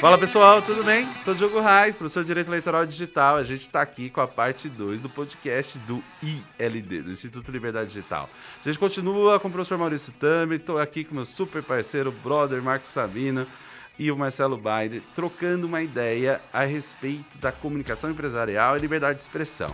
Fala pessoal, tudo bem? Sou Diogo Reis, professor de Direito Eleitoral Digital. A gente está aqui com a parte 2 do podcast do ILD, do Instituto Liberdade Digital. A gente continua com o professor Maurício Tami, estou aqui com meu super parceiro, brother Marcos Sabino e o Marcelo Baile, trocando uma ideia a respeito da comunicação empresarial e liberdade de expressão.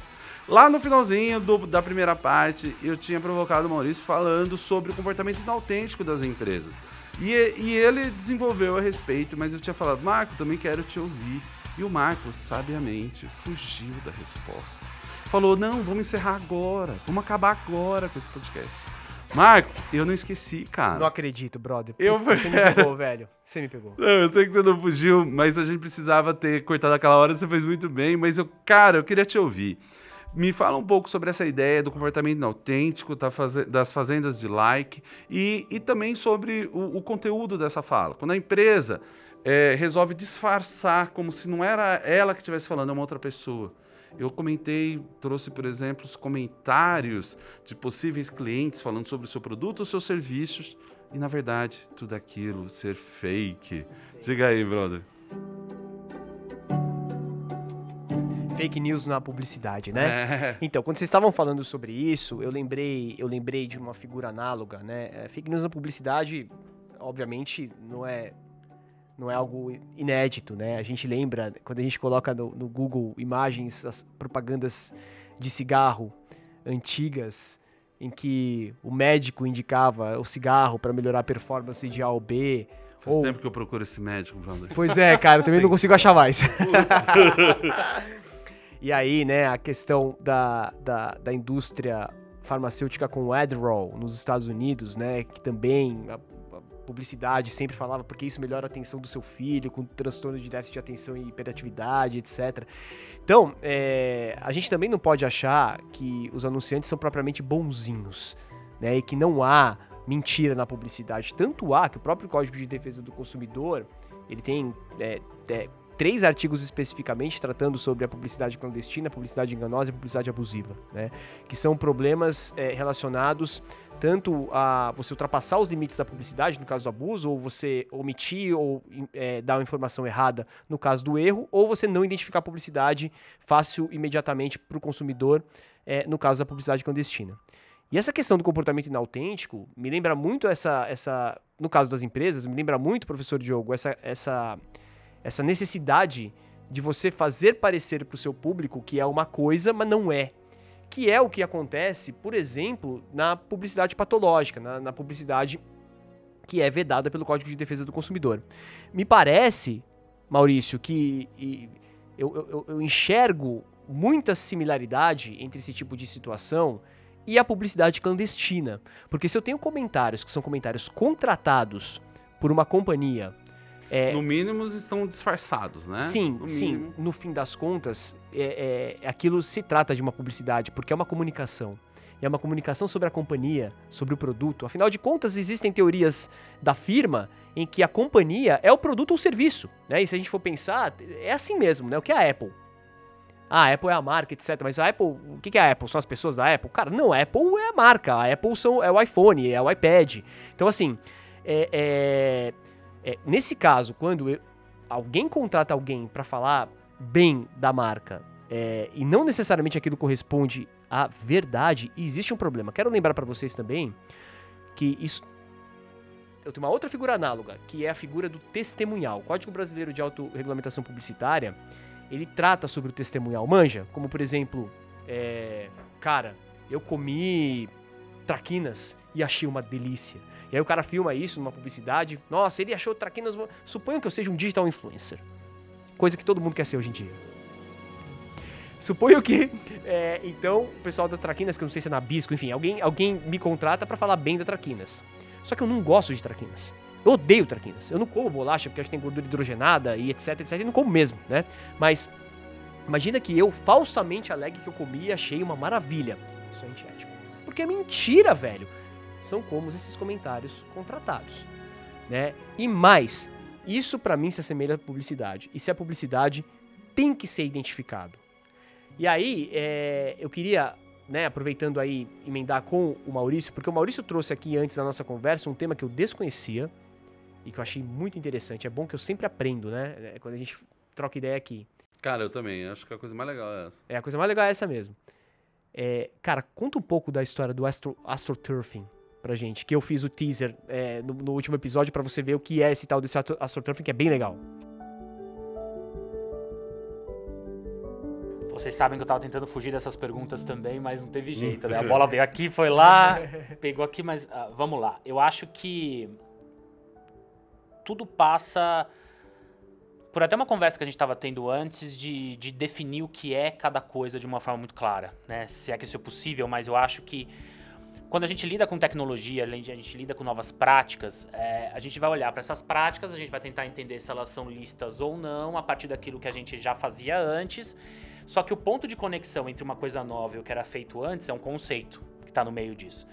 Lá no finalzinho do, da primeira parte, eu tinha provocado o Maurício falando sobre o comportamento inautêntico das empresas. E, e ele desenvolveu a respeito, mas eu tinha falado, Marco, também quero te ouvir. E o Marco, sabiamente, fugiu da resposta. Falou, não, vamos encerrar agora, vamos acabar agora com esse podcast. Marco, eu não esqueci, cara. Não acredito, brother. Eu- Você me pegou, velho. Você me pegou. Não, eu sei que você não fugiu, mas a gente precisava ter cortado aquela hora, você fez muito bem, mas eu, cara, eu queria te ouvir. Me fala um pouco sobre essa ideia do comportamento faze- das fazendas de like e, e também sobre o, o conteúdo dessa fala. Quando a empresa eh, resolve disfarçar como se não era ela que estivesse falando, é uma outra pessoa. Eu comentei, trouxe, por exemplo, os comentários de possíveis clientes falando sobre o seu produto ou seus serviços e, na verdade, tudo aquilo ser fake. Diga aí, brother. Fake news na publicidade, né? É. Então, quando vocês estavam falando sobre isso, eu lembrei, eu lembrei de uma figura análoga, né? É, Fake news na publicidade, obviamente, não é não é algo inédito, né? A gente lembra quando a gente coloca no, no Google imagens, as propagandas de cigarro antigas, em que o médico indicava o cigarro para melhorar a performance de A ou B. Faz ou- tempo que eu procuro esse médico, brother. Pois é, cara, eu também não consigo achar mais. e aí, né, a questão da, da, da indústria farmacêutica com o Adderall nos Estados Unidos, né, que também publicidade sempre falava porque isso melhora a atenção do seu filho com transtorno de déficit de atenção e hiperatividade, etc. Então, é, a gente também não pode achar que os anunciantes são propriamente bonzinhos, né, e que não há mentira na publicidade. Tanto há que o próprio Código de Defesa do Consumidor ele tem é, é, três artigos especificamente tratando sobre a publicidade clandestina, a publicidade enganosa e a publicidade abusiva, né? Que são problemas relacionados tanto a você ultrapassar os limites da publicidade, no caso do abuso, ou você omitir ou é, dar uma informação errada no caso do erro, ou você não identificar a publicidade fácil imediatamente para o consumidor é, no caso da publicidade clandestina. E essa questão do comportamento inautêntico me lembra muito essa, essa no caso das empresas, me lembra muito, professor Diogo, essa, essa, essa necessidade de você fazer parecer para o seu público que é uma coisa, mas não é. Que é o que acontece, por exemplo, na publicidade patológica, na, na publicidade que é vedada pelo Código de Defesa do Consumidor. Me parece, Maurício, que e, eu, eu, eu enxergo muita similaridade entre esse tipo de situação e a publicidade clandestina. Porque se eu tenho comentários que são comentários contratados por uma companhia. É, No mínimo, estão disfarçados, né? Sim, No sim. mínimo. No fim das contas, é, é- aquilo se trata de uma publicidade, porque é uma comunicação. E é uma comunicação sobre a companhia, sobre o produto. Afinal de contas, existem teorias da firma em que a companhia é o produto ou serviço. Né? E se a gente for pensar, é assim mesmo, né? O que é a Apple? Ah, a Apple é a marca, etc. Mas a Apple, o que que é a Apple? São as pessoas da Apple? Cara, não, a Apple é a marca. A Apple são, é o iPhone, é o iPad. Então, assim, é- é- é, nesse caso, quando eu- alguém contrata alguém para falar bem da marca é, e não necessariamente aquilo corresponde à verdade, existe um problema. Quero lembrar para vocês também que isso. Eu tenho uma outra figura análoga, que é a figura do testemunhal. O Código Brasileiro de Autorregulamentação Publicitária ele trata sobre o testemunhal. Manja, como por exemplo, é, cara, eu comi traquinas e achei uma delícia. E aí o cara filma isso numa publicidade. Nossa, ele achou traquinas. Suponho que eu seja um digital influencer. Coisa que todo mundo quer ser hoje em dia. Suponho que, é, então, o pessoal das traquinas, que eu não sei se é Nabisco, enfim, alguém, alguém me contrata pra falar bem da traquinas. Só que eu não gosto de traquinas. Eu odeio traquinas. Eu não como bolacha porque acho que tem gordura hidrogenada e etc, etc. E não como mesmo, né? Mas imagina que eu falsamente alegue que eu comi e achei uma maravilha. Isso é antiético. Porque é mentira, velho. São como esses comentários contratados, né? E mais, isso pra mim se assemelha à publicidade. E se a publicidade tem que ser identificado. E aí, é, eu queria, né, aproveitando aí, emendar com o Maurício, porque o Maurício trouxe aqui antes da nossa conversa um tema que eu desconhecia e que eu achei muito interessante. É bom que eu sempre aprendo, né? É, quando a gente troca ideia aqui. Cara, eu também. Acho que a coisa mais legal é essa. É, a coisa mais legal é essa mesmo. É, cara, conta um pouco da história do Astro, AstroTurfing pra gente, que eu fiz o teaser é, no, no, último episódio para você ver o que é esse tal desse AstroTurfing, que é bem legal. Vocês sabem que eu tava tentando fugir dessas perguntas também, mas não teve jeito, né? A bola veio aqui, foi lá, pegou aqui, mas uh, vamos lá. Eu acho que tudo passa por até uma conversa que a gente estava tendo antes de, de definir o que é cada coisa de uma forma muito clara, né? Se é que isso é possível, mas eu acho que quando a gente lida com tecnologia, a gente lida com novas práticas, é, a gente vai olhar para essas práticas, a gente vai tentar entender se elas são listas ou não, a partir daquilo que a gente já fazia antes. Só que o ponto de conexão entre uma coisa nova e o que era feito antes é um conceito que está no meio disso.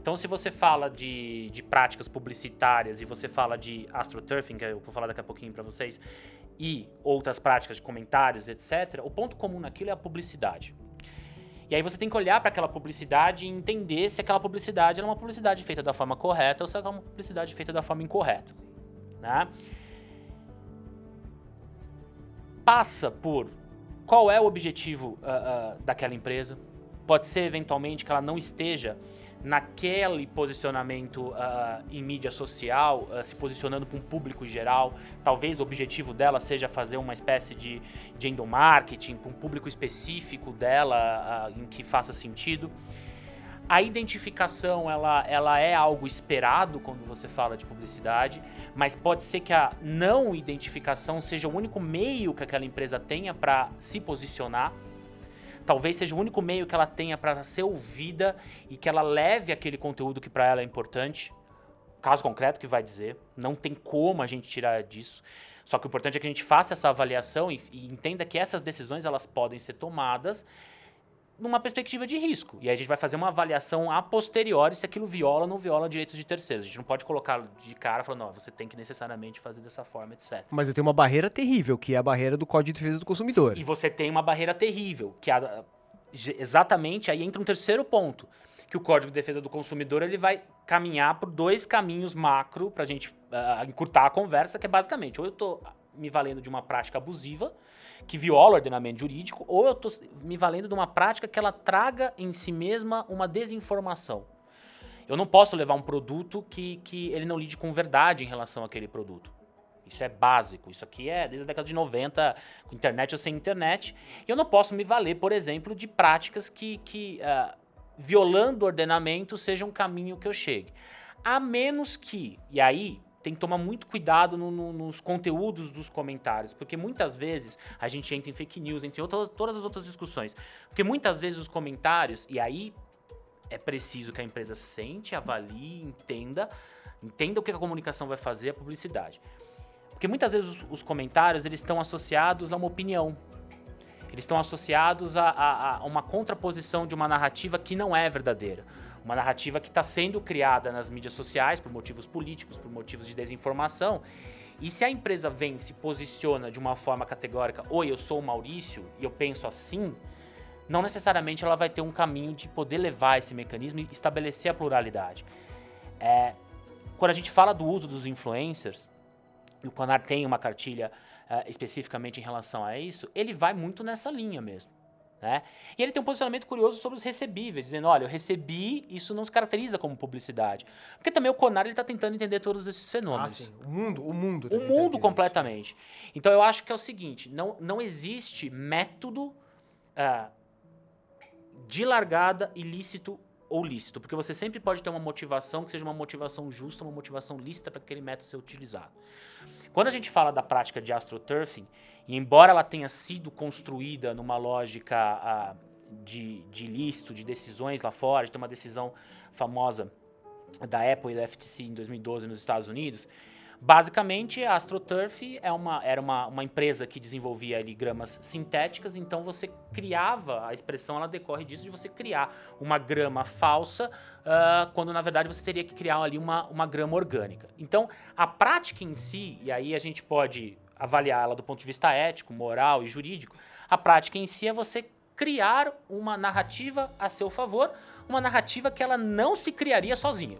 Então, se você fala de, de práticas publicitárias e você fala de astroturfing, que eu vou falar daqui a pouquinho para vocês, e outras práticas de comentários, etc., o ponto comum naquilo é a publicidade. E aí você tem que olhar para aquela publicidade e entender se aquela publicidade é uma publicidade feita da forma correta ou se é uma publicidade feita da forma incorreta. Né? Passa por qual é o objetivo uh, uh, daquela empresa. Pode ser eventualmente que ela não esteja naquele posicionamento uh, em mídia social, uh, se posicionando para um público geral. Talvez o objetivo dela seja fazer uma espécie de, de endomarketing para um público específico dela uh, em que faça sentido. A identificação ela, ela é algo esperado quando você fala de publicidade, mas pode ser que a não identificação seja o único meio que aquela empresa tenha para se posicionar talvez seja o único meio que ela tenha para ser ouvida e que ela leve aquele conteúdo que para ela é importante. Caso concreto que vai dizer, não tem como a gente tirar disso. Só que o importante é que a gente faça essa avaliação e, e entenda que essas decisões elas podem ser tomadas numa perspectiva de risco. E aí a gente vai fazer uma avaliação a posteriori se aquilo viola ou não viola direitos de terceiros. A gente não pode colocar de cara falando, não, você tem que necessariamente fazer dessa forma, etc. Mas eu tenho uma barreira terrível, que é a barreira do Código de Defesa do Consumidor. E você tem uma barreira terrível, que é exatamente aí entra um terceiro ponto, que o Código de Defesa do Consumidor ele vai caminhar por dois caminhos macro para a gente uh, encurtar a conversa, que é basicamente, ou eu estou me valendo de uma prática abusiva, que viola o ordenamento jurídico, ou eu estou me valendo de uma prática que ela traga em si mesma uma desinformação. Eu não posso levar um produto que, que ele não lide com verdade em relação àquele produto. Isso é básico. Isso aqui é desde a década de 90, com internet ou sem internet. E eu não posso me valer, por exemplo, de práticas que, que uh, violando o ordenamento, seja um caminho que eu chegue. A menos que, e aí tem que tomar muito cuidado no, no, nos conteúdos dos comentários, porque muitas vezes a gente entra em fake news, entre outras, todas as outras discussões. Porque muitas vezes os comentários, e aí é preciso que a empresa sente, avalie, entenda, entenda o que a comunicação vai fazer, a publicidade. Porque muitas vezes os, os comentários eles estão associados a uma opinião. Eles estão associados a, a, a uma contraposição de uma narrativa que não é verdadeira uma narrativa que está sendo criada nas mídias sociais por motivos políticos, por motivos de desinformação. E se a empresa vem se posiciona de uma forma categórica, oi, eu sou o Maurício e eu penso assim, não necessariamente ela vai ter um caminho de poder levar esse mecanismo e estabelecer a pluralidade. É, quando a gente fala do uso dos influencers, e o Conar tem uma cartilha uh, especificamente em relação a isso, ele vai muito nessa linha mesmo. Né? E ele tem um posicionamento curioso sobre os recebíveis, dizendo: olha, eu recebi, isso não se caracteriza como publicidade. Porque também o Conar está tentando entender todos esses fenômenos. Ah, sim. O mundo, o mundo. O mundo completamente. Isso. Então eu acho que é o seguinte: não, não existe método uh, de largada ilícito ou lícito, porque você sempre pode ter uma motivação que seja uma motivação justa, uma motivação lícita para aquele método ser utilizado. Quando a gente fala da prática de astroturfing, embora ela tenha sido construída numa lógica ah, de, de listo, de decisões lá fora, de ter uma decisão famosa da Apple e da FTC em 2012 nos Estados Unidos, basicamente a AstroTurf é uma, era uma, uma empresa que desenvolvia ali gramas sintéticas, então você criava, a expressão ela decorre disso, de você criar uma grama falsa, uh, quando na verdade você teria que criar ali uma, uma grama orgânica. Então a prática em si, e aí a gente pode avaliá-la do ponto de vista ético, moral e jurídico, a prática em si é você criar uma narrativa a seu favor, uma narrativa que ela não se criaria sozinha.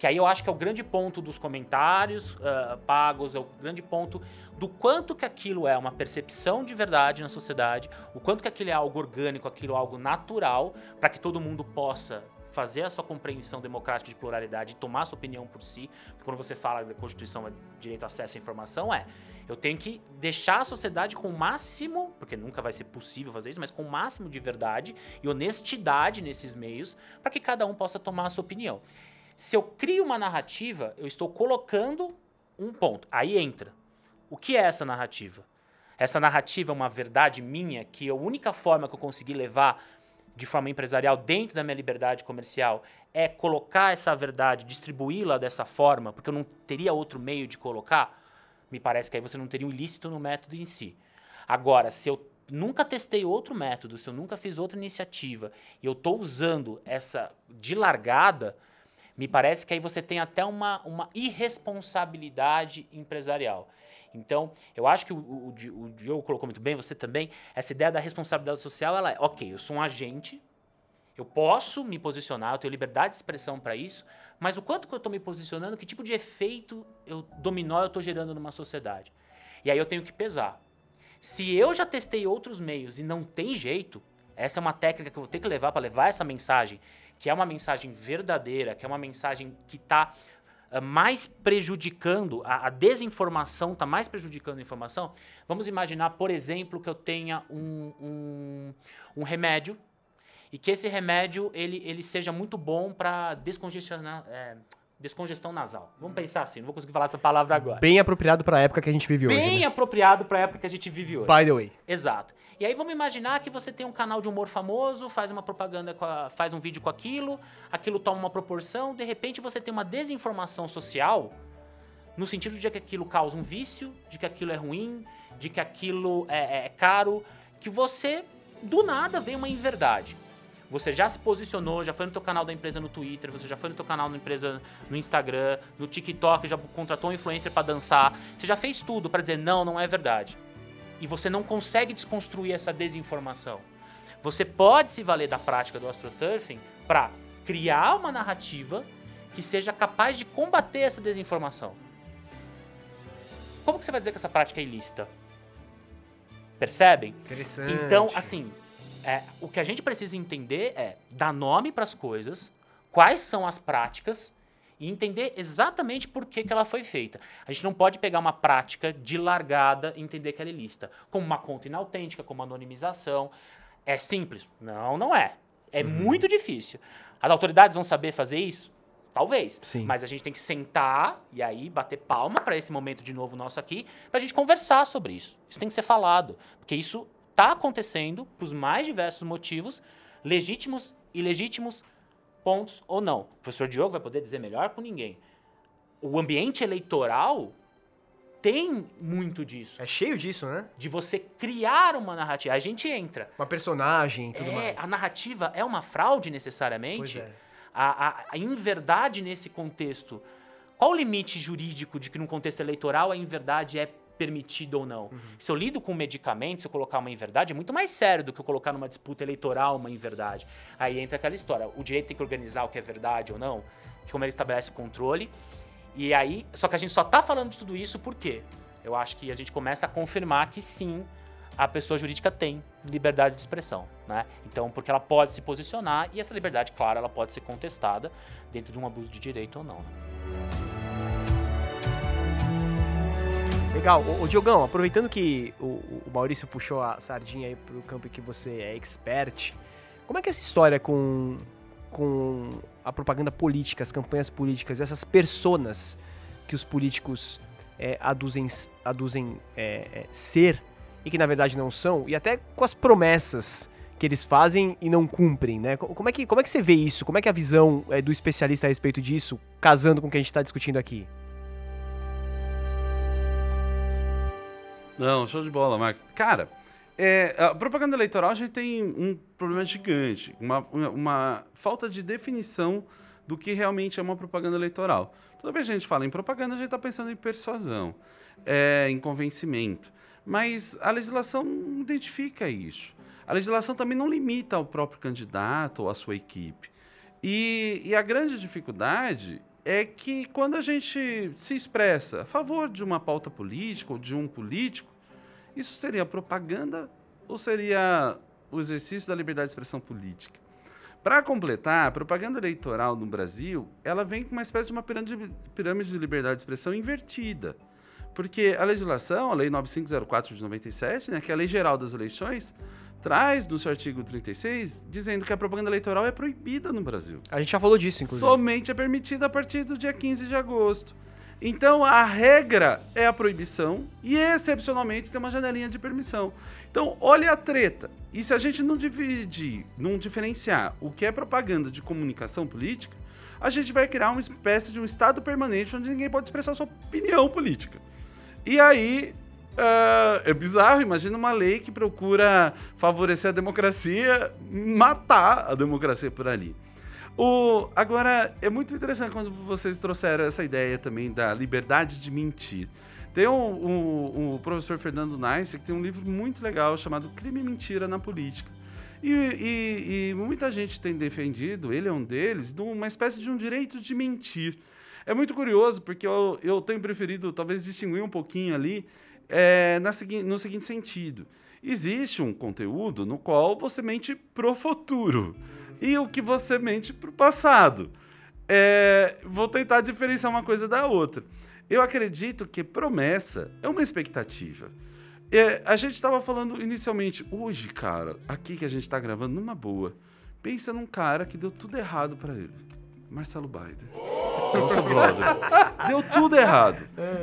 Que aí eu acho que é o grande ponto dos comentários uh, pagos, é o grande ponto do quanto que aquilo é uma percepção de verdade na sociedade, o quanto que aquilo é algo orgânico, aquilo é algo natural, para que todo mundo possa fazer a sua compreensão democrática de pluralidade e tomar sua opinião por si. Porque quando você fala da Constituição é direito a acesso à informação, é eu tenho que deixar a sociedade com o máximo, porque nunca vai ser possível fazer isso, mas com o máximo de verdade e honestidade nesses meios, para que cada um possa tomar a sua opinião. Se eu crio uma narrativa, eu estou colocando um ponto. Aí entra. O que é essa narrativa? Essa narrativa é uma verdade minha que a única forma que eu consegui levar de forma empresarial dentro da minha liberdade comercial é colocar essa verdade, distribuí-la dessa forma, porque eu não teria outro meio de colocar, me parece que aí você não teria um ilícito no método em si. Agora, se eu nunca testei outro método, se eu nunca fiz outra iniciativa e eu estou usando essa de largada, me parece que aí você tem até uma, uma irresponsabilidade empresarial. Então, eu acho que o, o, o Diogo colocou muito bem, você também, essa ideia da responsabilidade social, ela é, ok, eu sou um agente, eu posso me posicionar, eu tenho liberdade de expressão para isso, mas o quanto que eu estou me posicionando, que tipo de efeito eu, dominó eu estou gerando numa sociedade. E aí eu tenho que pesar. Se eu já testei outros meios e não tem jeito, essa é uma técnica que eu vou ter que levar para levar essa mensagem, que é uma mensagem verdadeira, que é uma mensagem que está uh, mais prejudicando, a, a desinformação está mais prejudicando a informação. Vamos imaginar, por exemplo, que eu tenha um, um, um remédio e que esse remédio ele, ele seja muito bom para descongestionar. É, descongestão nasal. Vamos pensar assim, não vou conseguir falar essa palavra agora. Bem apropriado para a época que a gente vive Bem hoje. Bem né? apropriado para a época que a gente vive hoje. By the way. Exato. E aí vamos imaginar que você tem um canal de humor famoso, faz uma propaganda, a, faz um vídeo com aquilo, aquilo toma uma proporção, de repente você tem uma desinformação social no sentido de que aquilo causa um vício, de que aquilo é ruim, de que aquilo é, é caro, que você do nada vê uma inverdade. Você já se posicionou, já foi no teu canal da empresa no Twitter, você já foi no teu canal da empresa no Instagram, no TikTok, já contratou um influencer para dançar. Você já fez tudo para dizer não, não é verdade. E você não consegue desconstruir essa desinformação. Você pode se valer da prática do astroturfing para criar uma narrativa que seja capaz de combater essa desinformação. Como que você vai dizer que essa prática é ilícita? Percebem? Interessante. Então, assim, é, o que a gente precisa entender é dar nome para as coisas, quais são as práticas e entender exatamente por que, que ela foi feita. A gente não pode pegar uma prática de largada e entender que ela é ilícita, como uma conta inautêntica, como anonimização. É simples? Não, não é. É uhum. muito difícil. As autoridades vão saber fazer isso? Talvez. Sim. Mas a gente tem que sentar e aí bater palma para esse momento de novo nosso aqui, para a gente conversar sobre isso. Isso tem que ser falado, porque isso está acontecendo por os mais diversos motivos, legítimos, ilegítimos, pontos ou não. O professor Diogo vai poder dizer melhor com ninguém. O ambiente eleitoral tem muito disso. É cheio disso, né? De você criar uma narrativa. A gente entra. Uma personagem e tudo é, mais. A narrativa é uma fraude necessariamente? Pois é. A, a, a inverdade nesse contexto. Qual o limite jurídico de que num contexto eleitoral a inverdade é permitido ou não. Uhum. Se eu lido com medicamentos, se eu colocar uma inverdade, é muito mais sério do que eu colocar numa disputa eleitoral uma inverdade. Aí entra aquela história, o direito tem que organizar o que é verdade ou não, como ele estabelece o controle. E aí, só que a gente só tá falando de tudo isso por quê? Eu acho que a gente começa a confirmar que sim, a pessoa jurídica tem liberdade de expressão, né? Então, porque ela pode se posicionar e essa liberdade, claro, ela pode ser contestada dentro de um abuso de direito ou não. Né? Legal. Ô, ô Diogão, aproveitando que o, o, Maurício puxou a sardinha aí pro campo que você é expert, como é que é essa história com, com a propaganda política, as campanhas políticas, essas personas que os políticos é, aduzem, aduzem é, é, ser e que na verdade não são, e até com as promessas que eles fazem e não cumprem, né? Como é que, como é que você vê isso? Como é que é a visão é, do especialista a respeito disso, casando com o que a gente está discutindo aqui? Não, show de bola, Marco. Cara, é, a propaganda eleitoral a gente tem um problema gigante, uma, uma falta de definição do que realmente é uma propaganda eleitoral. Toda vez que a gente fala em propaganda, a gente está pensando em persuasão, é, em convencimento. Mas a legislação não identifica isso. a legislação também não limita ao próprio candidato ou à sua equipe. E, e a grande dificuldade é que quando a gente se expressa a favor de uma pauta política ou de um político, isso seria propaganda ou seria o exercício da liberdade de expressão política? Para completar, a propaganda eleitoral no Brasil, ela vem com uma espécie de uma pirâmide, de liberdade de expressão invertida. Porque a legislação, a Lei 9504 de 97, né, que é a Lei Geral das Eleições, traz no seu artigo 36 dizendo que a propaganda eleitoral é proibida no Brasil. A gente já falou disso, inclusive. Somente é permitida a partir do dia 15 de agosto. Então a regra é a proibição e excepcionalmente tem uma janelinha de permissão. Então, olha a treta. E se a gente não dividir, não diferenciar o que é propaganda de comunicação política, a gente vai criar uma espécie de um estado permanente onde ninguém pode expressar sua opinião política. E aí Uh, é bizarro, imagina uma lei que procura favorecer a democracia, matar a democracia por ali. O, agora, é muito interessante quando vocês trouxeram essa ideia também da liberdade de mentir. Tem o um, um, um, professor Fernando Nice que tem um livro muito legal chamado Crime e Mentira na Política. E, e, e, muita gente tem defendido, ele é um deles, uma espécie de um direito de mentir. É muito curioso, porque eu, eu tenho preferido talvez distinguir um pouquinho ali é, na, no seguinte sentido: existe um conteúdo no qual você mente pro futuro e o que você mente pro passado. É, vou tentar diferenciar uma coisa da outra. Eu acredito que promessa é uma expectativa. É, a gente estava falando inicialmente, hoje, cara, aqui que a gente está gravando, numa boa. Pensa num cara que deu tudo errado para ele. Marcelo Baider. Nosso brother. Deu tudo errado.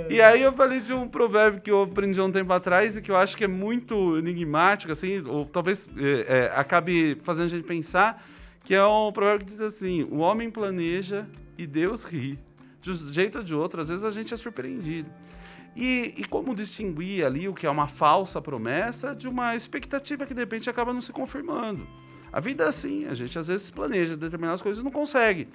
E aí eu falei de um provérbio que eu aprendi há um tempo atrás e que eu acho que é muito enigmático, assim, ou talvez é, é, acabe fazendo a gente pensar, que é um provérbio que diz assim: o homem planeja e Deus ri. De um jeito ou de outro, às vezes a gente é surpreendido. E, e, como distinguir ali o que é uma falsa promessa de uma expectativa que de repente acaba não se confirmando? A vida é assim, a gente às vezes planeja determinadas coisas e não consegue.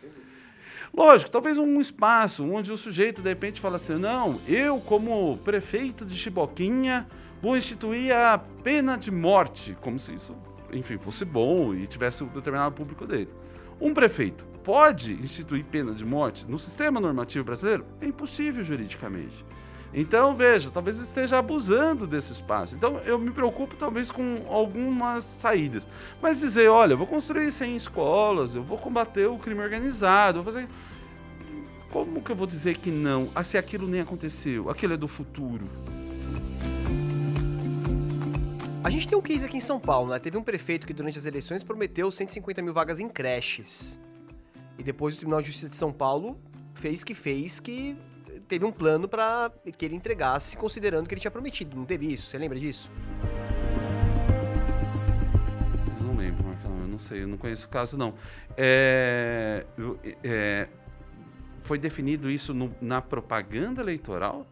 Lógico, talvez um espaço onde o sujeito de repente fala assim: não, eu, como prefeito de Chiboquinha, vou instituir a pena de morte, como se isso, enfim, fosse bom e tivesse um determinado público dele. Um prefeito pode instituir pena de morte no sistema normativo brasileiro? É impossível juridicamente. Então, veja, talvez esteja abusando desse espaço. Então, eu me preocupo talvez com algumas saídas. Mas dizer, olha, eu vou construir 100 escolas, eu vou combater o crime organizado, vou fazer... Como que eu vou dizer que não? Se aquilo nem aconteceu, aquilo é do futuro. A gente tem um case aqui em São Paulo, né? Teve um prefeito que durante as eleições prometeu 150 mil vagas em creches. E depois o Tribunal de Justiça de São Paulo fez que fez que teve um plano para que ele entregasse, considerando que ele tinha prometido. Não teve isso? Você lembra disso? Eu não lembro. Eu não sei, eu não conheço o caso, não. É, é, foi definido isso no, na propaganda eleitoral?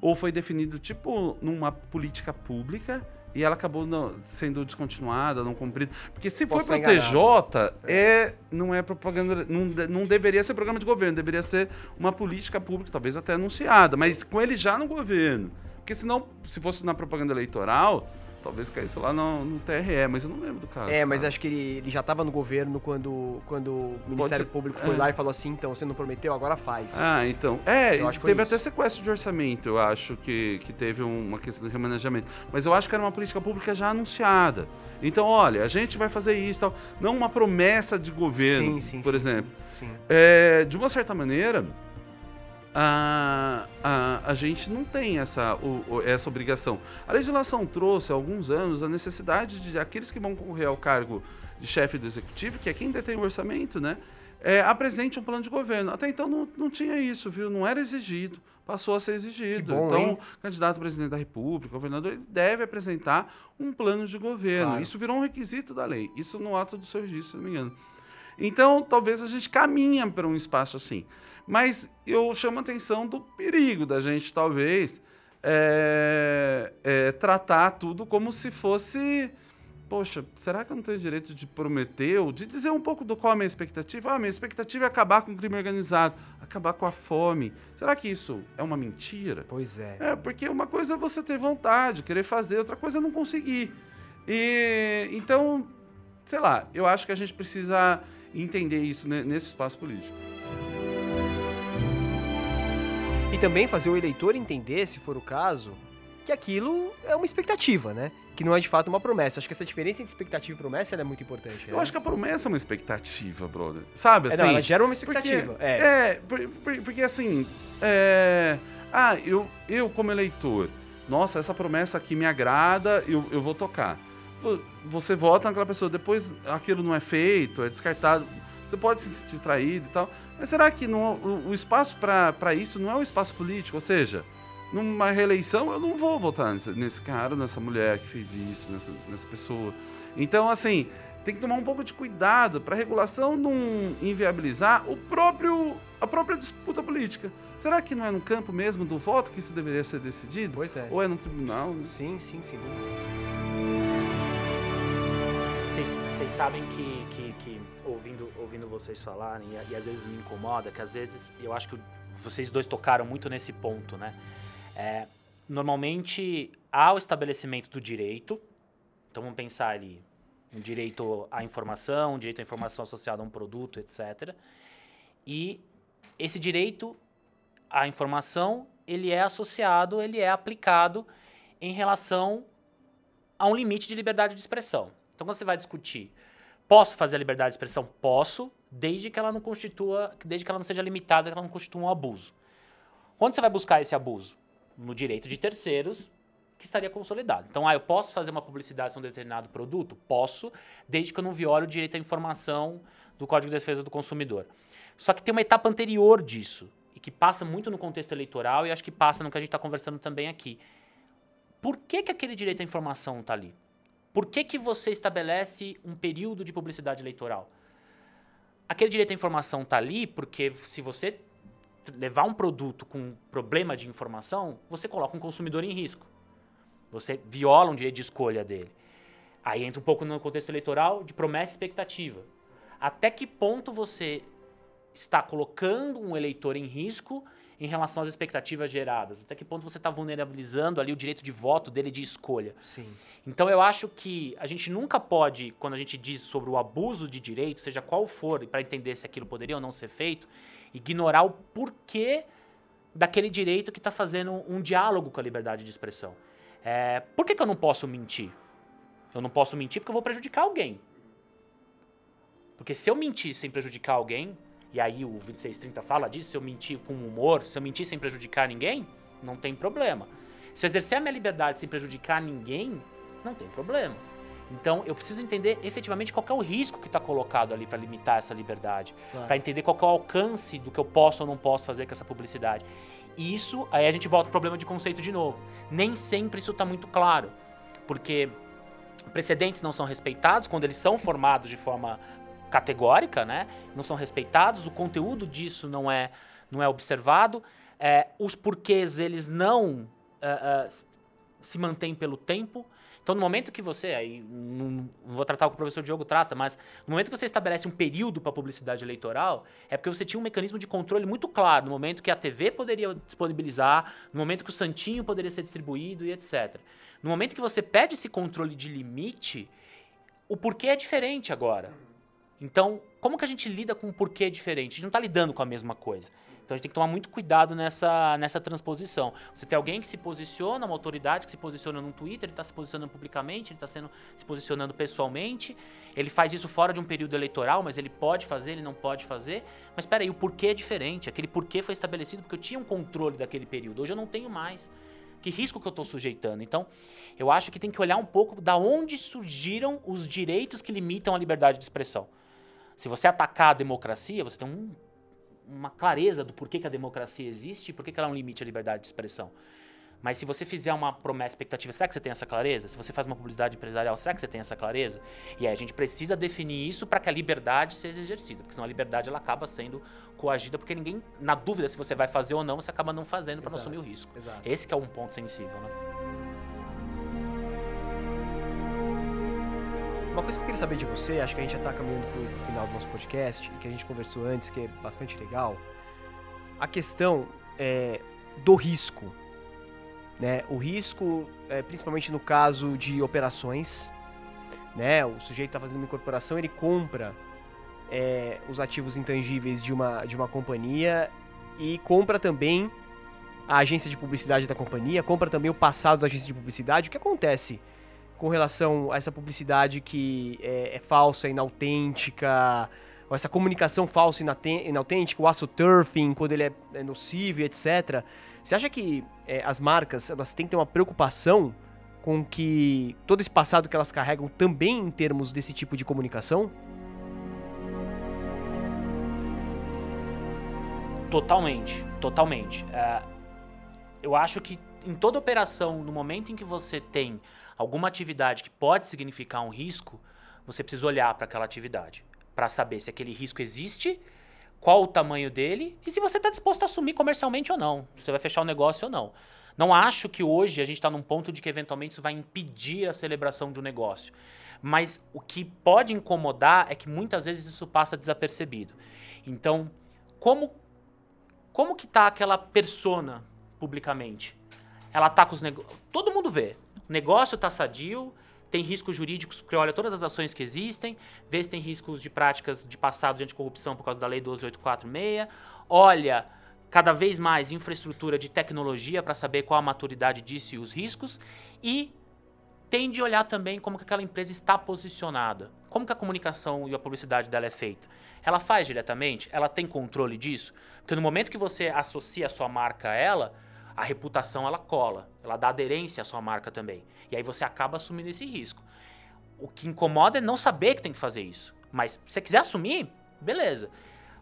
Ou foi definido, tipo, numa política pública e ela acabou não, sendo descontinuada, não cumprida. Porque se Posso for para TJ, é. é, não é propaganda, não, não deveria ser programa de governo, deveria ser uma política pública, talvez até anunciada, mas com ele já no governo. Porque senão, se fosse na propaganda eleitoral, Talvez caísse lá no, no TRE, mas eu não lembro do caso. É, mas acho que ele, ele já estava no governo quando, quando o Ministério Público foi é. lá e falou assim, então, você não prometeu, agora faz. Ah, então. É, teve até sequestro de orçamento, eu acho que, que teve uma questão de remanejamento. Mas eu acho que era uma política pública já anunciada. Então, olha, a gente vai fazer isso tal. Não uma promessa de governo, sim, sim, por sim, exemplo. É, de uma certa maneira, a, a, a gente não tem essa, o, essa obrigação. A legislação trouxe há alguns anos a necessidade de aqueles que vão concorrer ao cargo de chefe do executivo, que é quem detém o orçamento, né? É, apresente um plano de governo. Até então não, não tinha isso, viu? Não era exigido, passou a ser exigido. Bom, então, hein? candidato a presidente da República, governador, ele deve apresentar um plano de governo. Claro. Isso virou um requisito da lei. Isso no ato do seu registro, se não me engano. Então, talvez a gente caminha para um espaço assim. Mas eu chamo a atenção do perigo da gente, talvez, é, é, tratar tudo como se fosse. Poxa, será que eu não tenho direito de prometer ou de dizer um pouco do qual a minha expectativa? Ah, minha expectativa é acabar com o crime organizado, acabar com a fome. Será que isso é uma mentira? Pois é. É, porque uma coisa é você ter vontade, querer fazer, outra coisa é não conseguir. E então, sei lá, eu acho que a gente precisa entender isso ne- nesse espaço político. E também fazer o eleitor entender, se for o caso, que aquilo é uma expectativa, né? Que não é de fato uma promessa. Acho que essa diferença entre expectativa e promessa é muito importante. Eu né? acho que a promessa é uma expectativa, brother. Sabe É, assim? não, ela gera uma Porque- expectativa. é. É, por- porque assim, é, ah, eu, eu como eleitor, nossa, essa promessa aqui me agrada, eu, eu vou tocar. Vo- Você vota naquela pessoa, depois aquilo não é feito, é descartado, você pode se sentir traído e tal, mas será que não, o, o espaço para isso não é o espaço político? Ou seja, numa reeleição eu não vou votar nesse, nesse cara, nessa mulher que fez isso, nessa, nessa pessoa. Então, assim, tem que tomar um pouco de cuidado para a regulação não inviabilizar o próprio, a própria disputa política. Será que não é no campo mesmo do voto que isso deveria ser decidido? Pois é. Ou é no tribunal? Sim, sim, sim. Vocês sabem que, que, que ouvindo, ouvindo vocês falarem, e, e às vezes me incomoda, que às vezes eu acho que vocês dois tocaram muito nesse ponto, né? É, normalmente há o estabelecimento do direito, então vamos pensar ali, um direito à informação, um direito à informação associada a um produto, etc. E esse direito à informação, ele é associado, ele é aplicado em relação a um limite de liberdade de expressão. Então, quando você vai discutir, posso fazer a liberdade de expressão? Posso, desde que ela não constitua, desde que ela não seja limitada, que ela não constitua um abuso. Onde você vai buscar esse abuso? No direito de terceiros, que estaria consolidado. Então, ah, eu posso fazer uma publicidade sobre um determinado produto? Posso, desde que eu não viole o direito à informação do Código de Defesa do Consumidor. Só que tem uma etapa anterior disso, e que passa muito no contexto eleitoral e acho que passa no que a gente está conversando também aqui. Por que, que aquele direito à informação está ali? Por que, que você estabelece um período de publicidade eleitoral? Aquele direito à informação está ali porque se você levar um produto com problema de informação, você coloca um consumidor em risco. Você viola um direito de escolha dele. Aí entra um pouco no contexto eleitoral de promessa e expectativa. Até que ponto você está colocando um eleitor em risco em relação às expectativas geradas? Até que ponto você está vulnerabilizando ali o direito de voto dele de escolha? Sim. Então eu acho que a gente nunca pode, quando a gente diz sobre o abuso de direito, seja qual for, para entender se aquilo poderia ou não ser feito, ignorar o porquê daquele direito que está fazendo um diálogo com a liberdade de expressão. É, por que, que eu não posso mentir? Eu não posso mentir porque eu vou prejudicar alguém. Porque se eu mentir sem prejudicar alguém, e aí o 2630 fala disso, se eu mentir com humor, se eu mentir sem prejudicar ninguém, não tem problema. Se eu exercer a minha liberdade sem prejudicar ninguém, não tem problema. Então eu preciso entender efetivamente qual é o risco que está colocado ali para limitar essa liberdade, Claro. para entender qual é o alcance do que eu posso ou não posso fazer com essa publicidade. E isso, aí a gente volta pro problema de conceito de novo. Nem sempre isso está muito claro, porque precedentes não são respeitados quando eles são formados de forma categórica, né? Não são respeitados, o conteúdo disso não é, não é observado, é, os porquês eles não é, é, se mantêm pelo tempo. Então, no momento que você, aí não, vou tratar o que o professor Diogo trata, mas no momento que você estabelece um período para publicidade eleitoral, é porque você tinha um mecanismo de controle muito claro, no momento que a TV poderia disponibilizar, no momento que o Santinho poderia ser distribuído e etc. No momento que você pede esse controle de limite, o porquê é diferente agora. Então, como que a gente lida com um porquê diferente? A gente não está lidando com a mesma coisa. Então a gente tem que tomar muito cuidado nessa, nessa transposição. Você tem alguém que se posiciona, uma autoridade que se posiciona no Twitter, ele está se posicionando publicamente, ele está se posicionando pessoalmente. Ele faz isso fora de um período eleitoral, mas ele pode fazer, ele não pode fazer. Mas espera aí, o porquê é diferente. Aquele porquê foi estabelecido porque eu tinha um controle daquele período. Hoje eu não tenho mais. Que risco que eu estou sujeitando? Então, eu acho que tem que olhar um pouco da onde surgiram os direitos que limitam a liberdade de expressão. Se você atacar a democracia, você tem um uma clareza do porquê que a democracia existe e por que ela é um limite à liberdade de expressão. Mas se você fizer uma promessa expectativa, será que você tem essa clareza? Se você faz uma publicidade empresarial, será que você tem essa clareza? E aí a gente precisa definir isso para que a liberdade seja exercida, porque senão a liberdade ela acaba sendo coagida, porque ninguém, na dúvida se você vai fazer ou não, você acaba não fazendo para não assumir o risco. Exato. Esse é um ponto sensível, né? Uma coisa que eu queria saber de você, acho que a gente já tá caminhando pro, pro final do nosso podcast, e que a gente conversou antes, que é bastante legal. A questão é, do risco. Né? O risco, é, principalmente no caso de operações, né? O sujeito está fazendo uma incorporação, ele compra é, os ativos intangíveis de uma, de uma companhia e compra também a agência de publicidade da companhia, compra também o passado da agência de publicidade. O que acontece com relação a essa publicidade que é, é falsa, inautêntica, ou essa comunicação falsa e inautêntica, o astroturfing, quando ele é, é nocivo, etc. Você acha que é, as marcas elas têm que ter uma preocupação com que todo esse passado que elas carregam também em termos desse tipo de comunicação? Totalmente, totalmente. É, eu acho que em toda operação, no momento em que você tem alguma atividade que pode significar um risco, você precisa olhar para aquela atividade para saber se aquele risco existe, qual o tamanho dele e se você está disposto a assumir comercialmente ou não, se você vai fechar o negócio ou não. Não acho que hoje a gente está num ponto de que eventualmente isso vai impedir a celebração de um negócio. Mas o que pode incomodar é que muitas vezes isso passa desapercebido. Então, como como que tá aquela persona publicamente? Ela tá com os negócios. Todo mundo vê. O negócio tá sadio, tem riscos jurídicos, porque olha todas as ações que existem, vê se tem riscos de práticas de passado de anticorrupção por causa da Lei 12846, olha cada vez mais infraestrutura de tecnologia para saber qual a maturidade disso e os riscos, e tem de olhar também como que aquela empresa está posicionada, como que a comunicação e a publicidade dela é feita. Ela faz diretamente? Ela tem controle disso? Porque no momento que você associa a sua marca a ela, a reputação ela cola, ela dá aderência à sua marca também. E aí você acaba assumindo esse risco. O que incomoda é não saber que tem que fazer isso. Mas se você quiser assumir, beleza.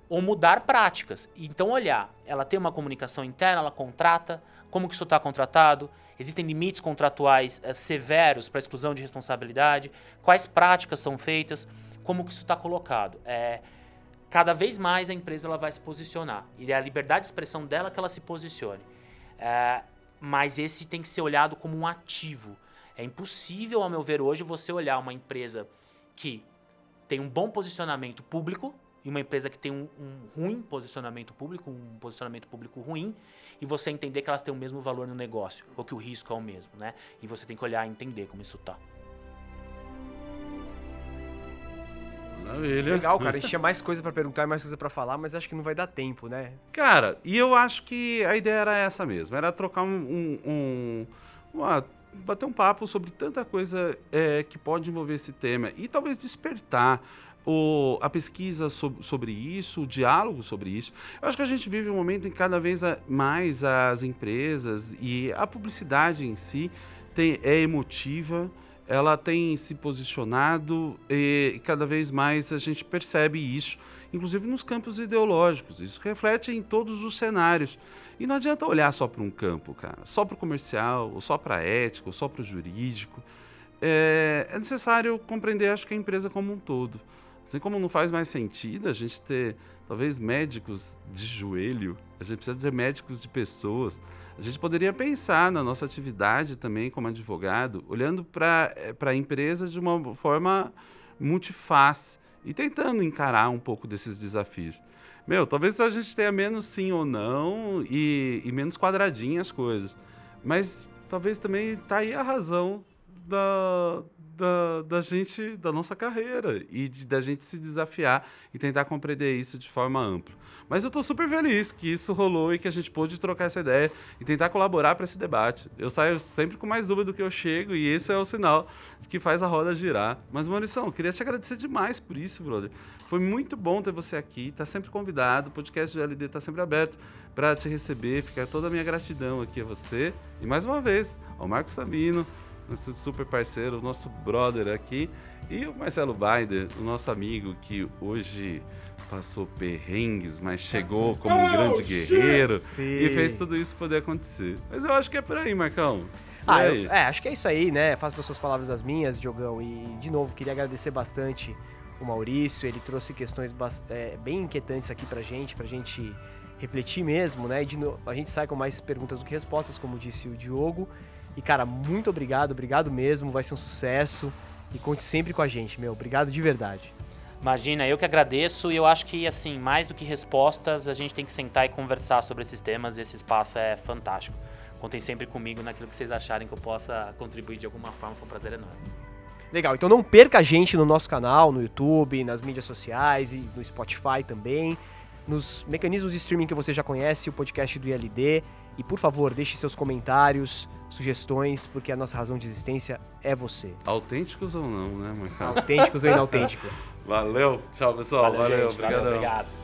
Ou mudar práticas. Então, olhar, ela tem uma comunicação interna, ela contrata, como que isso está contratado, existem limites contratuais é, severos para exclusão de responsabilidade, quais práticas são feitas, como que isso está colocado. É, cada vez mais a empresa ela vai se posicionar. E é a liberdade de expressão dela que ela se posicione. É, mas esse tem que ser olhado como um ativo. É impossível, ao meu ver, hoje você olhar uma empresa que tem um bom posicionamento público e uma empresa que tem um, um, ruim posicionamento público, um posicionamento público ruim, e você entender que elas têm o mesmo valor no negócio, ou que o risco é o mesmo, né? E você tem que olhar e entender como isso tá. Maravilha. Legal, cara. A gente tinha mais coisa para perguntar e mais coisa para falar, mas acho que não vai dar tempo, né? Cara, e eu acho que a ideia era essa mesmo. Era trocar um... um, um uma, bater um papo sobre tanta coisa é, que pode envolver esse tema. E talvez despertar o, a pesquisa sobre, sobre isso, o diálogo sobre isso. Eu acho que a gente vive um momento em que cada vez mais as empresas e a publicidade em si tem, é emotiva ela tem se posicionado e cada vez mais a gente percebe isso, inclusive nos campos ideológicos. Isso reflete em todos os cenários. E não adianta olhar só para um campo, cara, só para o comercial, ou só para a ética, ou só para o jurídico. É, é necessário compreender, acho que a empresa como um todo. Assim como não faz mais sentido a gente ter, talvez, médicos de joelho, a gente precisa ter médicos de pessoas. A gente poderia pensar na nossa atividade também como advogado, olhando para eh, a empresa de uma forma multiface e tentando encarar um pouco desses desafios. Meu, talvez a gente tenha menos sim ou não e, e menos quadradinho as coisas. Mas talvez também tá aí a razão da, da, da gente, da nossa carreira e de, da gente se desafiar e tentar compreender isso de forma ampla. Mas eu estou super feliz que isso rolou e que a gente pôde trocar essa ideia e tentar colaborar para esse debate. Eu saio sempre com mais dúvida do que eu chego e esse é o sinal que faz a roda girar. Mas, Maurício, eu queria te agradecer demais por isso, brother. Foi muito bom ter você aqui, tá sempre convidado, o podcast do LD tá sempre aberto para te receber, fica toda a minha gratidão aqui a você. E mais uma vez, ao Marcos Sabino, nosso super parceiro, nosso brother aqui, e o Marcelo Baider, o nosso amigo que hoje passou perrengues, mas chegou como um grande guerreiro e fez tudo isso poder acontecer. Mas eu acho que é por aí, Marcão. Ah, eu, é, acho que é isso aí, né? Faço as suas palavras as minhas, Diogão. E, de novo, queria agradecer bastante o Maurício. Ele trouxe questões é, bem inquietantes aqui pra gente, pra gente refletir mesmo, né? E de novo, a gente sai com mais perguntas do que respostas, como disse o Diogo. E, cara, muito obrigado, obrigado mesmo. Vai ser um sucesso. E conte sempre com a gente, meu. Obrigado de verdade. Imagina, eu que agradeço e eu acho que, assim, mais do que respostas, a gente tem que sentar e conversar sobre esses temas e esse espaço é fantástico. Contem sempre comigo naquilo que vocês acharem que eu possa contribuir de alguma forma, foi um prazer enorme. Legal, então não perca a gente no nosso canal, no YouTube, nas mídias sociais e no Spotify também, nos mecanismos de streaming que você já conhece, o podcast do ILD. E por favor, deixe seus comentários, sugestões, porque a nossa razão de existência é você. Autênticos ou não, né, Marcão? Autênticos ou inautênticos. Valeu. Tchau, pessoal. Valeu. gente. Valeu, Obrigadão. obrigado.